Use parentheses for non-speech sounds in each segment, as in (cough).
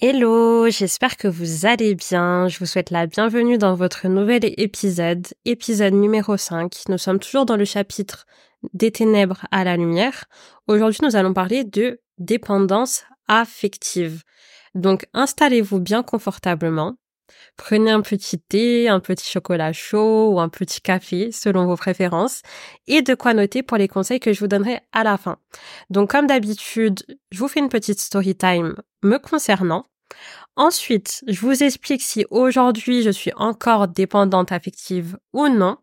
Hello, j'espère que vous allez bien. Je vous souhaite la bienvenue dans votre nouvel épisode, épisode numéro 5. Nous sommes toujours dans le chapitre des ténèbres à la lumière. Aujourd'hui, nous allons parler de dépendance affective. Donc, installez-vous bien confortablement. Prenez un petit thé, un petit chocolat chaud ou un petit café selon vos préférences et de quoi noter pour les conseils que je vous donnerai à la fin. Donc comme d'habitude, je vous fais une petite story time me concernant. Ensuite, je vous explique si aujourd'hui je suis encore dépendante affective ou non.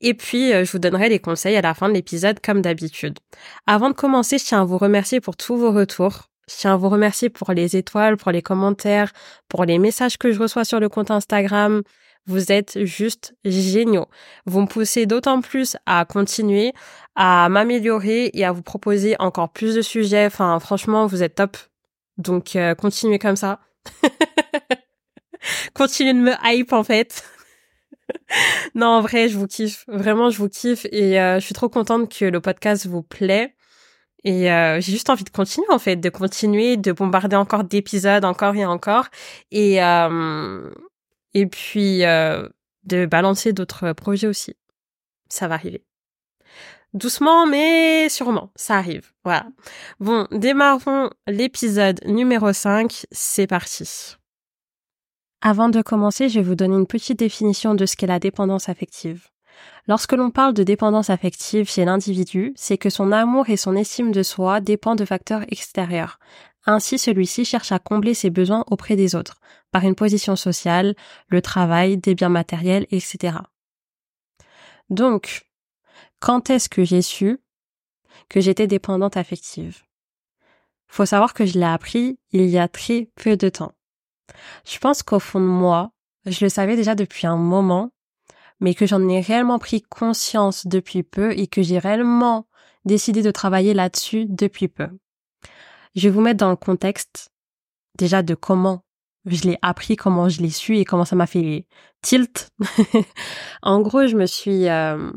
Et puis, euh, je vous donnerai les conseils à la fin de l'épisode comme d'habitude. Avant de commencer, je tiens à vous remercier pour tous vos retours. Je tiens à vous remercier pour les étoiles, pour les commentaires, pour les messages que je reçois sur le compte Instagram. Vous êtes juste géniaux. Vous me poussez d'autant plus à continuer, à m'améliorer et à vous proposer encore plus de sujets. Enfin, franchement, vous êtes top. Donc, euh, continuez comme ça. (laughs) continuez de me hype, en fait. (laughs) non, en vrai, je vous kiffe. Vraiment, je vous kiffe et euh, je suis trop contente que le podcast vous plaît. Et euh, j'ai juste envie de continuer en fait, de continuer, de bombarder encore d'épisodes, encore et encore, et euh, et puis euh, de balancer d'autres projets aussi. Ça va arriver. Doucement, mais sûrement, ça arrive. Voilà. Bon, démarrons l'épisode numéro 5. C'est parti. Avant de commencer, je vais vous donner une petite définition de ce qu'est la dépendance affective. Lorsque l'on parle de dépendance affective chez l'individu, c'est que son amour et son estime de soi dépendent de facteurs extérieurs. Ainsi, celui-ci cherche à combler ses besoins auprès des autres, par une position sociale, le travail, des biens matériels, etc. Donc, quand est-ce que j'ai su que j'étais dépendante affective? Faut savoir que je l'ai appris il y a très peu de temps. Je pense qu'au fond de moi, je le savais déjà depuis un moment, mais que j'en ai réellement pris conscience depuis peu et que j'ai réellement décidé de travailler là-dessus depuis peu. Je vais vous mettre dans le contexte déjà de comment je l'ai appris, comment je l'ai su et comment ça m'a fait tilt. (laughs) en gros, je me suis euh,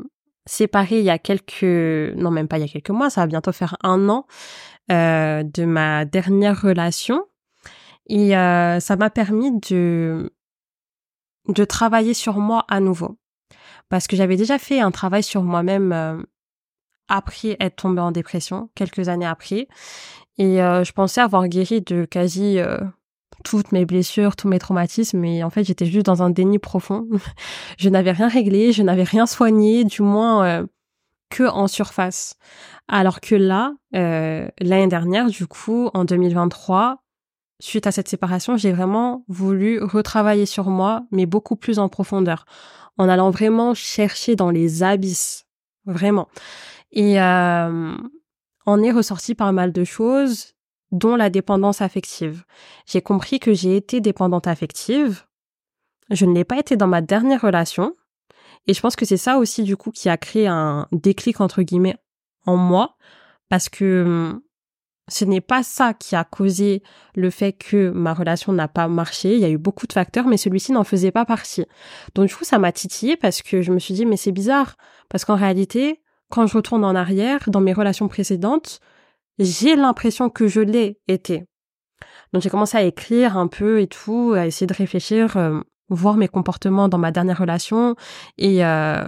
séparée il y a quelques, non même pas il y a quelques mois, ça va bientôt faire un an euh, de ma dernière relation et euh, ça m'a permis de de travailler sur moi à nouveau parce que j'avais déjà fait un travail sur moi-même euh, après être tombée en dépression, quelques années après. Et euh, je pensais avoir guéri de quasi euh, toutes mes blessures, tous mes traumatismes, mais en fait j'étais juste dans un déni profond. (laughs) je n'avais rien réglé, je n'avais rien soigné, du moins que en surface. Alors que là, l'année dernière, du coup, en 2023, suite à cette séparation, j'ai vraiment voulu retravailler sur moi, mais beaucoup plus en profondeur en allant vraiment chercher dans les abysses, vraiment. Et euh, en est ressorti pas mal de choses, dont la dépendance affective. J'ai compris que j'ai été dépendante affective. Je ne l'ai pas été dans ma dernière relation. Et je pense que c'est ça aussi, du coup, qui a créé un déclic, entre guillemets, en moi. Parce que ce n'est pas ça qui a causé le fait que ma relation n'a pas marché. Il y a eu beaucoup de facteurs, mais celui-ci n'en faisait pas partie. Donc du coup, ça m'a titillé parce que je me suis dit, mais c'est bizarre. Parce qu'en réalité, quand je retourne en arrière, dans mes relations précédentes, j'ai l'impression que je l'ai été. Donc j'ai commencé à écrire un peu et tout, à essayer de réfléchir, euh, voir mes comportements dans ma dernière relation et euh,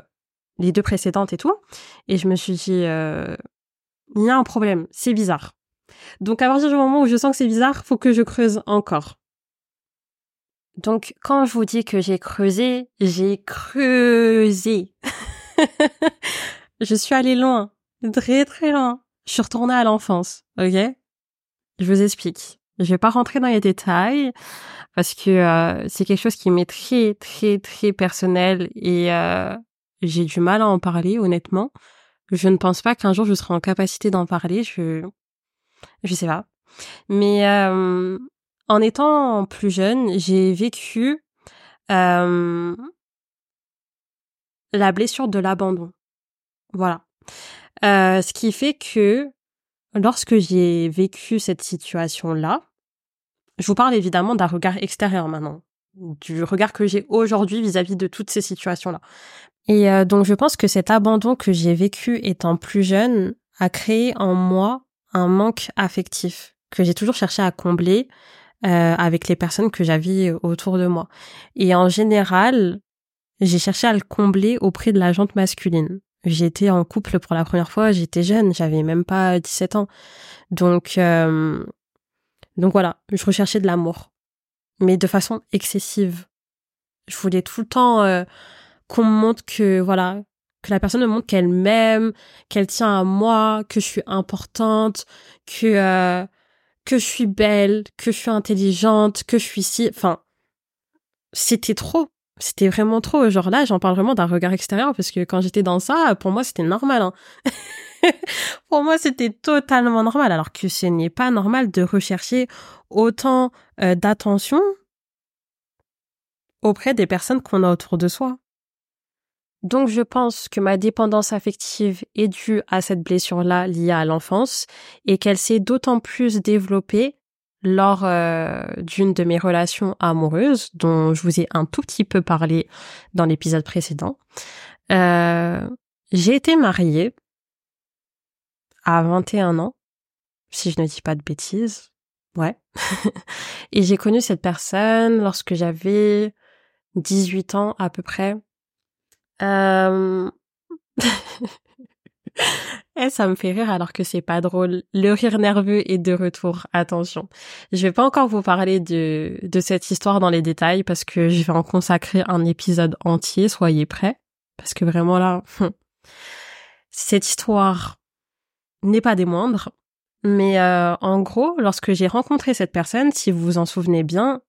les deux précédentes et tout. Et je me suis dit, euh, il y a un problème, c'est bizarre. Donc à partir du moment où je sens que c'est bizarre, faut que je creuse encore. Donc quand je vous dis que j'ai creusé, j'ai creusé. (laughs) je suis allée loin, très très loin. Je suis retournée à l'enfance, ok? Je vous explique. Je vais pas rentrer dans les détails parce que euh, c'est quelque chose qui m'est très très très personnel et euh, j'ai du mal à en parler honnêtement. Je ne pense pas qu'un jour je serai en capacité d'en parler. Je je sais pas. Mais euh, en étant plus jeune, j'ai vécu euh, la blessure de l'abandon. Voilà. Euh, ce qui fait que lorsque j'ai vécu cette situation-là, je vous parle évidemment d'un regard extérieur maintenant, du regard que j'ai aujourd'hui vis-à-vis de toutes ces situations-là. Et donc je pense que cet abandon que j'ai vécu étant plus jeune a créé en moi un manque affectif que j'ai toujours cherché à combler euh, avec les personnes que j'avais autour de moi. Et en général, j'ai cherché à le combler auprès de la jante masculine. J'étais en couple pour la première fois, j'étais jeune, j'avais même pas 17 ans. Donc euh, donc voilà, je recherchais de l'amour, mais de façon excessive. Je voulais tout le temps euh, qu'on me montre que voilà, que la personne me montre qu'elle m'aime, qu'elle tient à moi, que je suis importante, que euh, que je suis belle, que je suis intelligente, que je suis si, enfin, c'était trop. C'était vraiment trop. Genre là, j'en parle vraiment d'un regard extérieur parce que quand j'étais dans ça, pour moi, c'était normal. Hein. (laughs) pour moi, c'était totalement normal. Alors que ce n'est pas normal de rechercher autant euh, d'attention auprès des personnes qu'on a autour de soi. Donc je pense que ma dépendance affective est due à cette blessure-là liée à l'enfance et qu'elle s'est d'autant plus développée lors euh, d'une de mes relations amoureuses dont je vous ai un tout petit peu parlé dans l'épisode précédent. Euh, j'ai été mariée à 21 ans, si je ne dis pas de bêtises. Ouais. (laughs) et j'ai connu cette personne lorsque j'avais 18 ans à peu près. Euh... (laughs) eh, ça me fait rire alors que c'est pas drôle. Le rire nerveux est de retour. Attention. Je vais pas encore vous parler de, de cette histoire dans les détails parce que je vais en consacrer un épisode entier. Soyez prêts. Parce que vraiment là, cette histoire n'est pas des moindres. Mais euh, en gros, lorsque j'ai rencontré cette personne, si vous vous en souvenez bien,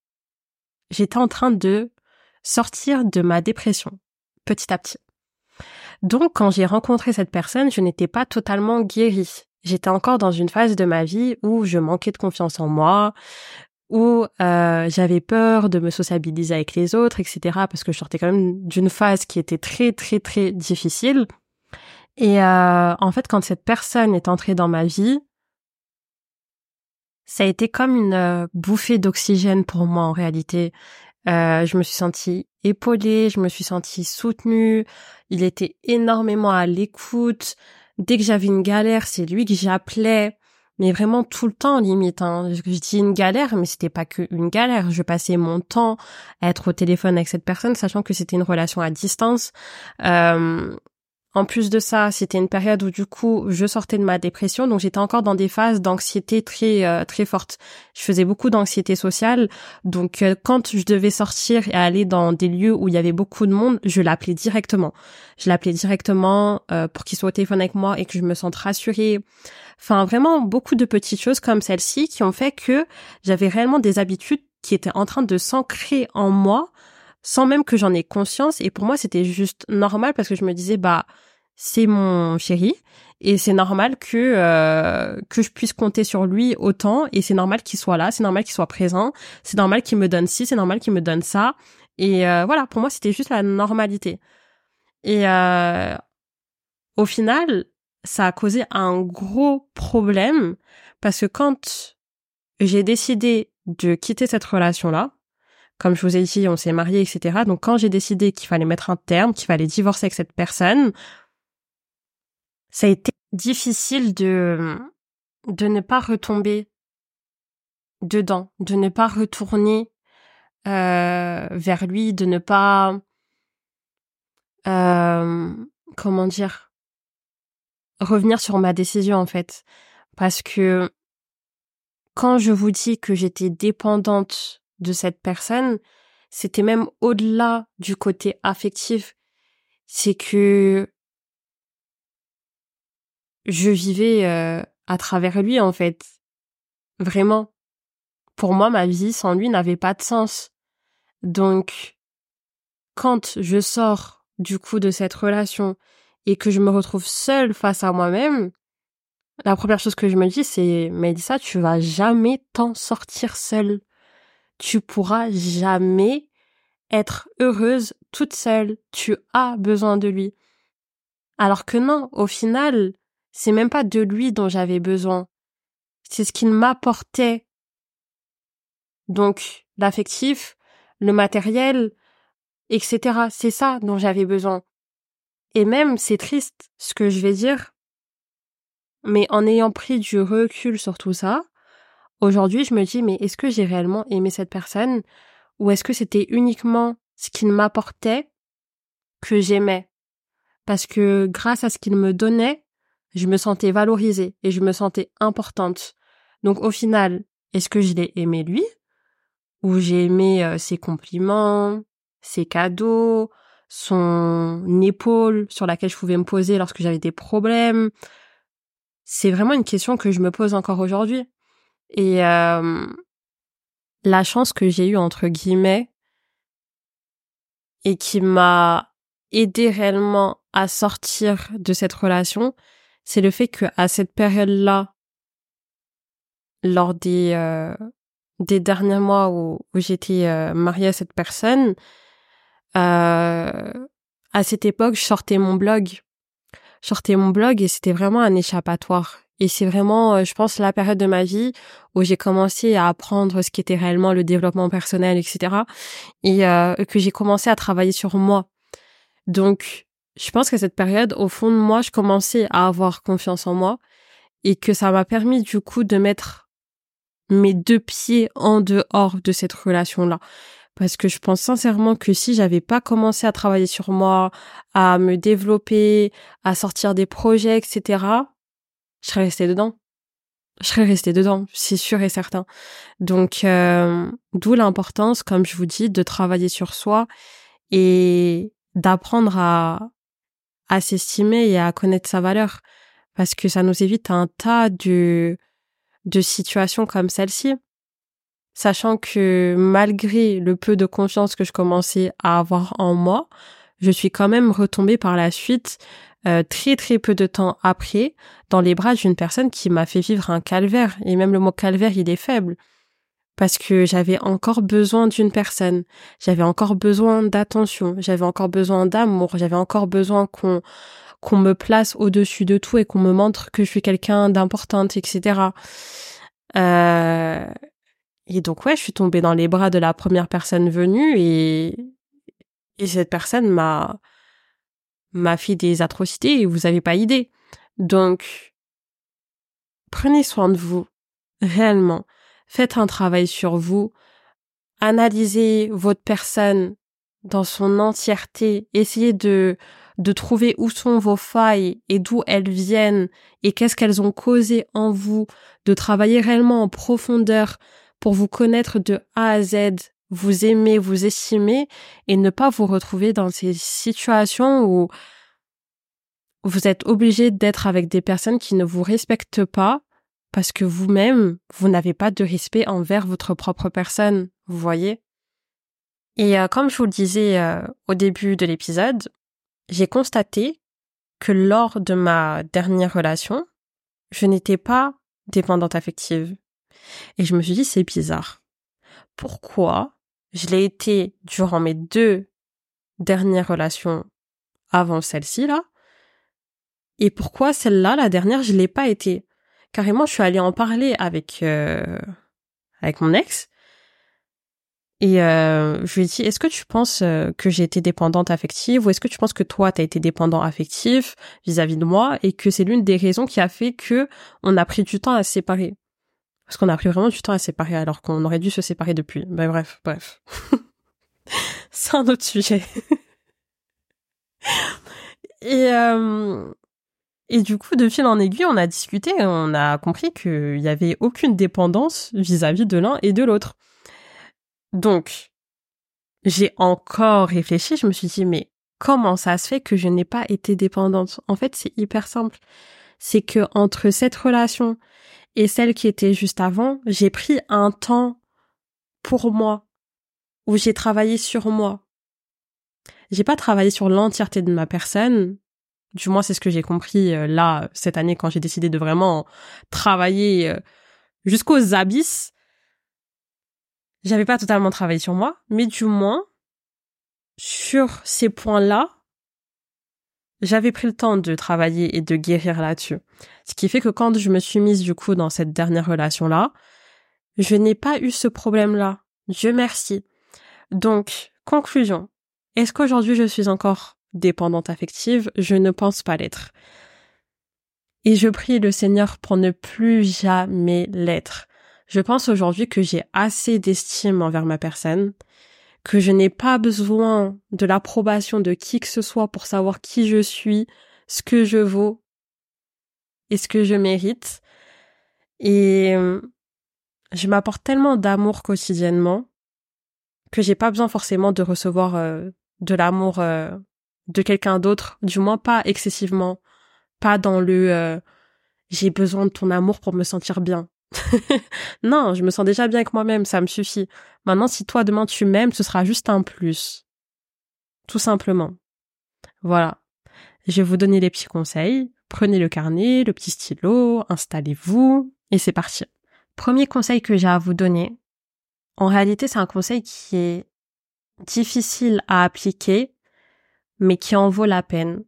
j'étais en train de sortir de ma dépression petit à petit. Donc quand j'ai rencontré cette personne, je n'étais pas totalement guérie. J'étais encore dans une phase de ma vie où je manquais de confiance en moi, où euh, j'avais peur de me sociabiliser avec les autres, etc. Parce que je sortais quand même d'une phase qui était très très très difficile. Et euh, en fait, quand cette personne est entrée dans ma vie, ça a été comme une euh, bouffée d'oxygène pour moi en réalité. Je me suis sentie épaulée, je me suis sentie soutenue. Il était énormément à l'écoute. Dès que j'avais une galère, c'est lui que j'appelais. Mais vraiment tout le temps limite. Hein. Je dis une galère, mais c'était pas que une galère. Je passais mon temps à être au téléphone avec cette personne, sachant que c'était une relation à distance. Euh, en plus de ça, c'était une période où du coup, je sortais de ma dépression, donc j'étais encore dans des phases d'anxiété très euh, très fortes. Je faisais beaucoup d'anxiété sociale, donc euh, quand je devais sortir et aller dans des lieux où il y avait beaucoup de monde, je l'appelais directement. Je l'appelais directement euh, pour qu'il soit au téléphone avec moi et que je me sente rassurée. Enfin, vraiment beaucoup de petites choses comme celle-ci qui ont fait que j'avais réellement des habitudes qui étaient en train de s'ancrer en moi sans même que j'en ai conscience. Et pour moi, c'était juste normal parce que je me disais, bah, c'est mon chéri et c'est normal que euh, que je puisse compter sur lui autant et c'est normal qu'il soit là, c'est normal qu'il soit présent, c'est normal qu'il me donne ci, c'est normal qu'il me donne ça. Et euh, voilà, pour moi, c'était juste la normalité. Et euh, au final, ça a causé un gros problème parce que quand j'ai décidé de quitter cette relation-là, comme je vous ai dit, on s'est mariés, etc. Donc quand j'ai décidé qu'il fallait mettre un terme, qu'il fallait divorcer avec cette personne, ça a été difficile de de ne pas retomber dedans, de ne pas retourner euh, vers lui, de ne pas euh, comment dire revenir sur ma décision en fait, parce que quand je vous dis que j'étais dépendante de cette personne, c'était même au-delà du côté affectif. C'est que je vivais euh, à travers lui en fait. Vraiment. Pour moi, ma vie sans lui n'avait pas de sens. Donc, quand je sors du coup de cette relation et que je me retrouve seule face à moi-même, la première chose que je me dis, c'est, Mélissa, tu vas jamais t'en sortir seule tu pourras jamais être heureuse toute seule. Tu as besoin de lui. Alors que non, au final, c'est même pas de lui dont j'avais besoin. C'est ce qu'il m'apportait. Donc, l'affectif, le matériel, etc. C'est ça dont j'avais besoin. Et même, c'est triste ce que je vais dire, mais en ayant pris du recul sur tout ça, aujourd'hui, je me dis, mais est-ce que j'ai réellement aimé cette personne ou est-ce que c'était uniquement ce qu'il m'apportait que j'aimais? Parce que grâce à ce qu'il me donnait, je me sentais valorisée et je me sentais importante. Donc au final, est-ce que je l'ai aimé lui Ou j'ai aimé euh, ses compliments, ses cadeaux, son épaule sur laquelle je pouvais me poser lorsque j'avais des problèmes? C'est vraiment une question que je me pose encore aujourd'hui. Et euh, la chance que j'ai eue, entre guillemets, et qui m'a aidé réellement à sortir de cette relation, c'est le fait que à cette période-là, lors des des derniers mois où, j'étais mariée à cette personne, euh, à cette époque, je sortais mon blog. Je sortais mon blog et c'était vraiment un échappatoire. Et c'est vraiment, euh, je pense, la période de ma vie où j'ai commencé à apprendre ce qu'était réellement le développement personnel, etc. Et euh, que j'ai commencé à travailler sur moi. Donc, je pense qu'à cette période, au fond de moi, je commençais à avoir confiance en moi et que ça m'a permis du coup de mettre mes deux pieds en dehors de cette relation-là. Parce que je pense sincèrement que si j'avais pas commencé à travailler sur moi, à me développer, à sortir des projets, etc., je serais restée dedans. Je serais restée dedans, c'est sûr et certain. Donc, euh, d'où l'importance, comme je vous dis, de travailler sur soi et d'apprendre à, à s'estimer et à connaître sa valeur. Parce que ça nous évite un tas de, de situations comme celle-ci. Sachant que malgré le peu de confiance que je commençais à avoir en moi, je suis quand même retombée par la suite euh, très très peu de temps après dans les bras d'une personne qui m'a fait vivre un calvaire. Et même le mot calvaire, il est faible. Parce que j'avais encore besoin d'une personne. J'avais encore besoin d'attention. J'avais encore besoin d'amour. J'avais encore besoin qu'on qu'on me place au-dessus de tout et qu'on me montre que je suis quelqu'un d'importante, etc. Euh... Et donc ouais, je suis tombée dans les bras de la première personne venue et et cette personne m'a m'a fait des atrocités et vous avez pas idée. Donc prenez soin de vous réellement. Faites un travail sur vous. Analysez votre personne dans son entièreté. Essayez de de trouver où sont vos failles et d'où elles viennent et qu'est-ce qu'elles ont causé en vous, de travailler réellement en profondeur pour vous connaître de A à Z, vous aimer, vous estimer et ne pas vous retrouver dans ces situations où vous êtes obligé d'être avec des personnes qui ne vous respectent pas parce que vous-même, vous n'avez pas de respect envers votre propre personne, vous voyez? Et euh, comme je vous le disais euh, au début de l'épisode, j'ai constaté que lors de ma dernière relation, je n'étais pas dépendante affective. Et je me suis dit, c'est bizarre. Pourquoi je l'ai été durant mes deux dernières relations avant celle-ci, là. Et pourquoi celle-là, la dernière, je l'ai pas été? Carrément, je suis allée en parler avec, euh, avec mon ex. Et euh, je lui ai dit, est-ce que tu penses euh, que j'ai été dépendante affective ou est-ce que tu penses que toi, tu as été dépendant affectif vis-à-vis de moi et que c'est l'une des raisons qui a fait que on a pris du temps à se séparer? Parce qu'on a pris vraiment du temps à séparer alors qu'on aurait dû se séparer depuis. Ben bref, bref. (laughs) c'est un autre sujet. (laughs) et... Euh... Et du coup, de fil en aiguille, on a discuté, on a compris qu'il n'y avait aucune dépendance vis-à-vis de l'un et de l'autre. Donc, j'ai encore réfléchi, je me suis dit, mais comment ça se fait que je n'ai pas été dépendante? En fait, c'est hyper simple. C'est que entre cette relation et celle qui était juste avant, j'ai pris un temps pour moi, où j'ai travaillé sur moi. J'ai pas travaillé sur l'entièreté de ma personne. Du moins, c'est ce que j'ai compris euh, là, cette année, quand j'ai décidé de vraiment travailler euh, jusqu'aux abysses j'avais pas totalement travaillé sur moi, mais du moins, sur ces points-là, j'avais pris le temps de travailler et de guérir là-dessus. Ce qui fait que quand je me suis mise du coup dans cette dernière relation-là, je n'ai pas eu ce problème-là. Dieu merci. Donc, conclusion. Est-ce qu'aujourd'hui je suis encore dépendante affective? Je ne pense pas l'être. Et je prie le Seigneur pour ne plus jamais l'être. Je pense aujourd'hui que j'ai assez d'estime envers ma personne, que je n'ai pas besoin de l'approbation de qui que ce soit pour savoir qui je suis, ce que je vaux et ce que je mérite. Et euh, je m'apporte tellement d'amour quotidiennement que j'ai pas besoin forcément de recevoir euh, de l'amour euh, de quelqu'un d'autre, du moins pas excessivement, pas dans le j'ai besoin de ton amour pour me sentir bien. (laughs) non, je me sens déjà bien avec moi-même, ça me suffit. Maintenant, si toi demain tu m'aimes, ce sera juste un plus. Tout simplement. Voilà. Je vais vous donner les petits conseils. Prenez le carnet, le petit stylo, installez-vous, et c'est parti. Premier conseil que j'ai à vous donner. En réalité, c'est un conseil qui est difficile à appliquer, mais qui en vaut la peine.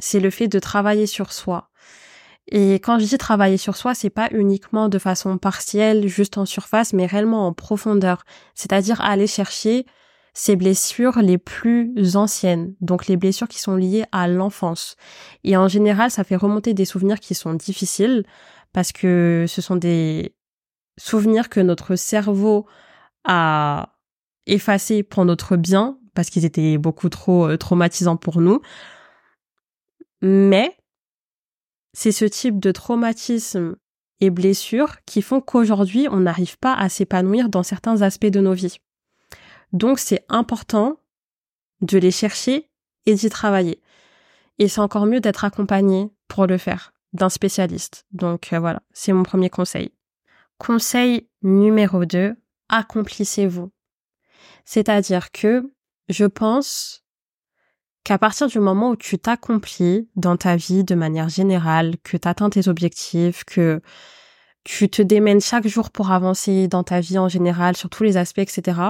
C'est le fait de travailler sur soi. Et quand je dis travailler sur soi, c'est pas uniquement de façon partielle, juste en surface, mais réellement en profondeur. C'est-à-dire aller chercher ces blessures les plus anciennes, donc les blessures qui sont liées à l'enfance. Et en général, ça fait remonter des souvenirs qui sont difficiles parce que ce sont des souvenirs que notre cerveau a effacés pour notre bien parce qu'ils étaient beaucoup trop euh, traumatisants pour nous. Mais c'est ce type de traumatisme et blessures qui font qu'aujourd'hui, on n'arrive pas à s'épanouir dans certains aspects de nos vies. Donc, c'est important de les chercher et d'y travailler. Et c'est encore mieux d'être accompagné pour le faire d'un spécialiste. Donc euh, voilà, c'est mon premier conseil. Conseil numéro 2, accomplissez-vous. C'est-à-dire que je pense qu'à partir du moment où tu t'accomplis dans ta vie de manière générale, que tu atteins tes objectifs, que tu te démènes chaque jour pour avancer dans ta vie en général, sur tous les aspects, etc.,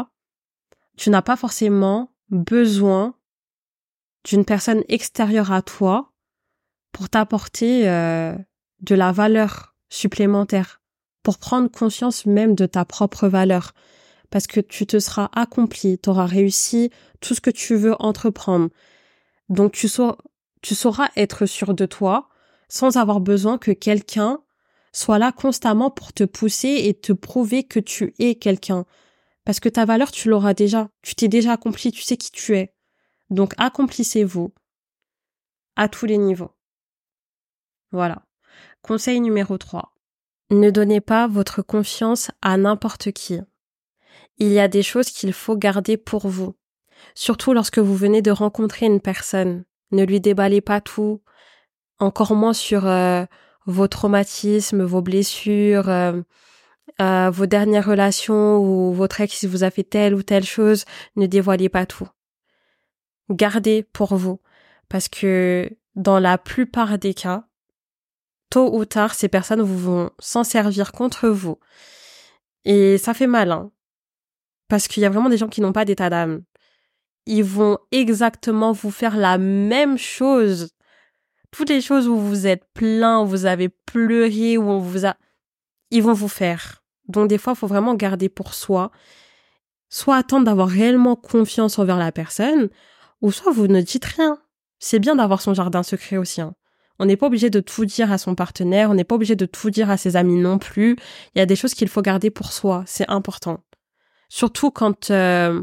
tu n'as pas forcément besoin d'une personne extérieure à toi pour t'apporter euh, de la valeur supplémentaire, pour prendre conscience même de ta propre valeur, parce que tu te seras accompli, tu auras réussi tout ce que tu veux entreprendre, donc tu, sauras être sûr de toi sans avoir besoin que quelqu'un soit là constamment pour te pousser et te prouver que tu es quelqu'un. Parce que ta valeur, tu l'auras déjà. Tu t'es déjà accompli, tu sais qui tu es. Donc accomplissez-vous à tous les niveaux. Voilà. Conseil numéro 3. Ne donnez pas votre confiance à n'importe qui. Il y a des choses qu'il faut garder pour vous. Surtout lorsque vous venez de rencontrer une personne. Ne lui déballez pas tout, encore moins sur euh, vos traumatismes, vos blessures, euh, euh, vos dernières relations ou votre ex vous a fait telle ou telle chose. Ne dévoilez pas tout. Gardez pour vous. Parce que dans la plupart des cas, tôt ou tard, ces personnes vont s'en servir contre vous. Et ça fait mal, hein. Parce qu'il y a vraiment des gens qui n'ont pas d'état d'âme ils vont exactement vous faire la même chose. Toutes les choses où vous êtes plein, où vous avez pleuré, où on vous a, ils vont vous faire. Donc des fois, il faut vraiment garder pour soi. Soit attendre d'avoir réellement confiance envers la personne, ou soit vous ne dites rien. C'est bien d'avoir son jardin secret aussi. Hein. On n'est pas obligé de tout dire à son partenaire, on n'est pas obligé de tout dire à ses amis non plus. Il y a des choses qu'il faut garder pour soi, c'est important. Surtout quand euh,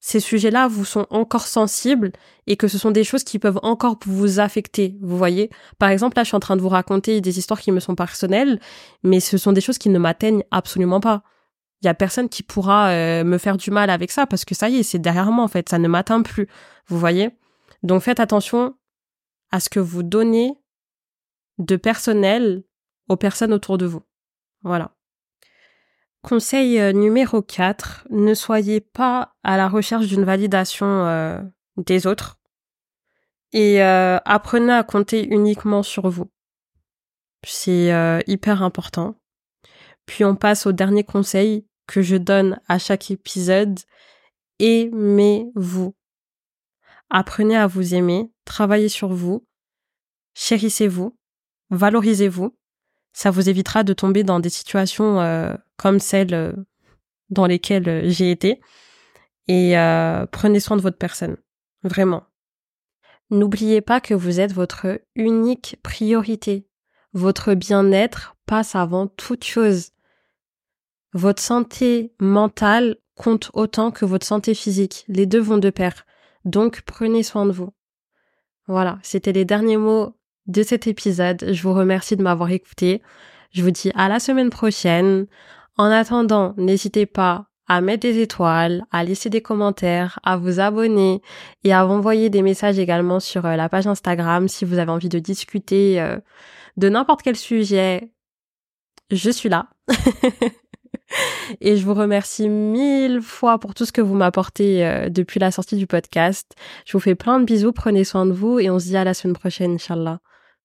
ces sujets-là vous sont encore sensibles et que ce sont des choses qui peuvent encore vous affecter, vous voyez? Par exemple, là, je suis en train de vous raconter des histoires qui me sont personnelles, mais ce sont des choses qui ne m'atteignent absolument pas. Il y a personne qui pourra euh, me faire du mal avec ça parce que ça y est, c'est derrière moi en fait, ça ne m'atteint plus, vous voyez? Donc faites attention à ce que vous donnez de personnel aux personnes autour de vous. Voilà. Conseil euh, numéro 4, ne soyez pas à la recherche d'une validation euh, des autres et euh, apprenez à compter uniquement sur vous. C'est hyper important. Puis on passe au dernier conseil que je donne à chaque épisode. Aimez-vous. Apprenez à vous aimer, travaillez sur vous, chérissez-vous, valorisez-vous ça vous évitera de tomber dans des situations euh, comme celles euh, dans lesquelles euh, j'ai été. Et prenez soin de votre personne, vraiment. N'oubliez pas que vous êtes votre unique priorité. Votre bien-être passe avant toute chose. votre santé mentale compte autant que votre santé physique. Les deux vont de pair. Donc prenez soin de vous. Voilà, c'était les derniers mots de cet épisode. Je vous remercie de m'avoir écouté. Je vous dis à la semaine prochaine. En attendant, n'hésitez pas à mettre des étoiles, à laisser des commentaires, à vous abonner et à m'envoyer des messages également sur euh, la page Instagram si vous avez envie de discuter euh, de n'importe quel sujet. Je suis là. (laughs) et je vous remercie mille fois pour tout ce que vous m'apportez euh, depuis la sortie du podcast. Je vous fais plein de bisous, prenez soin de vous et on se dit à la semaine prochaine, Inch'Allah.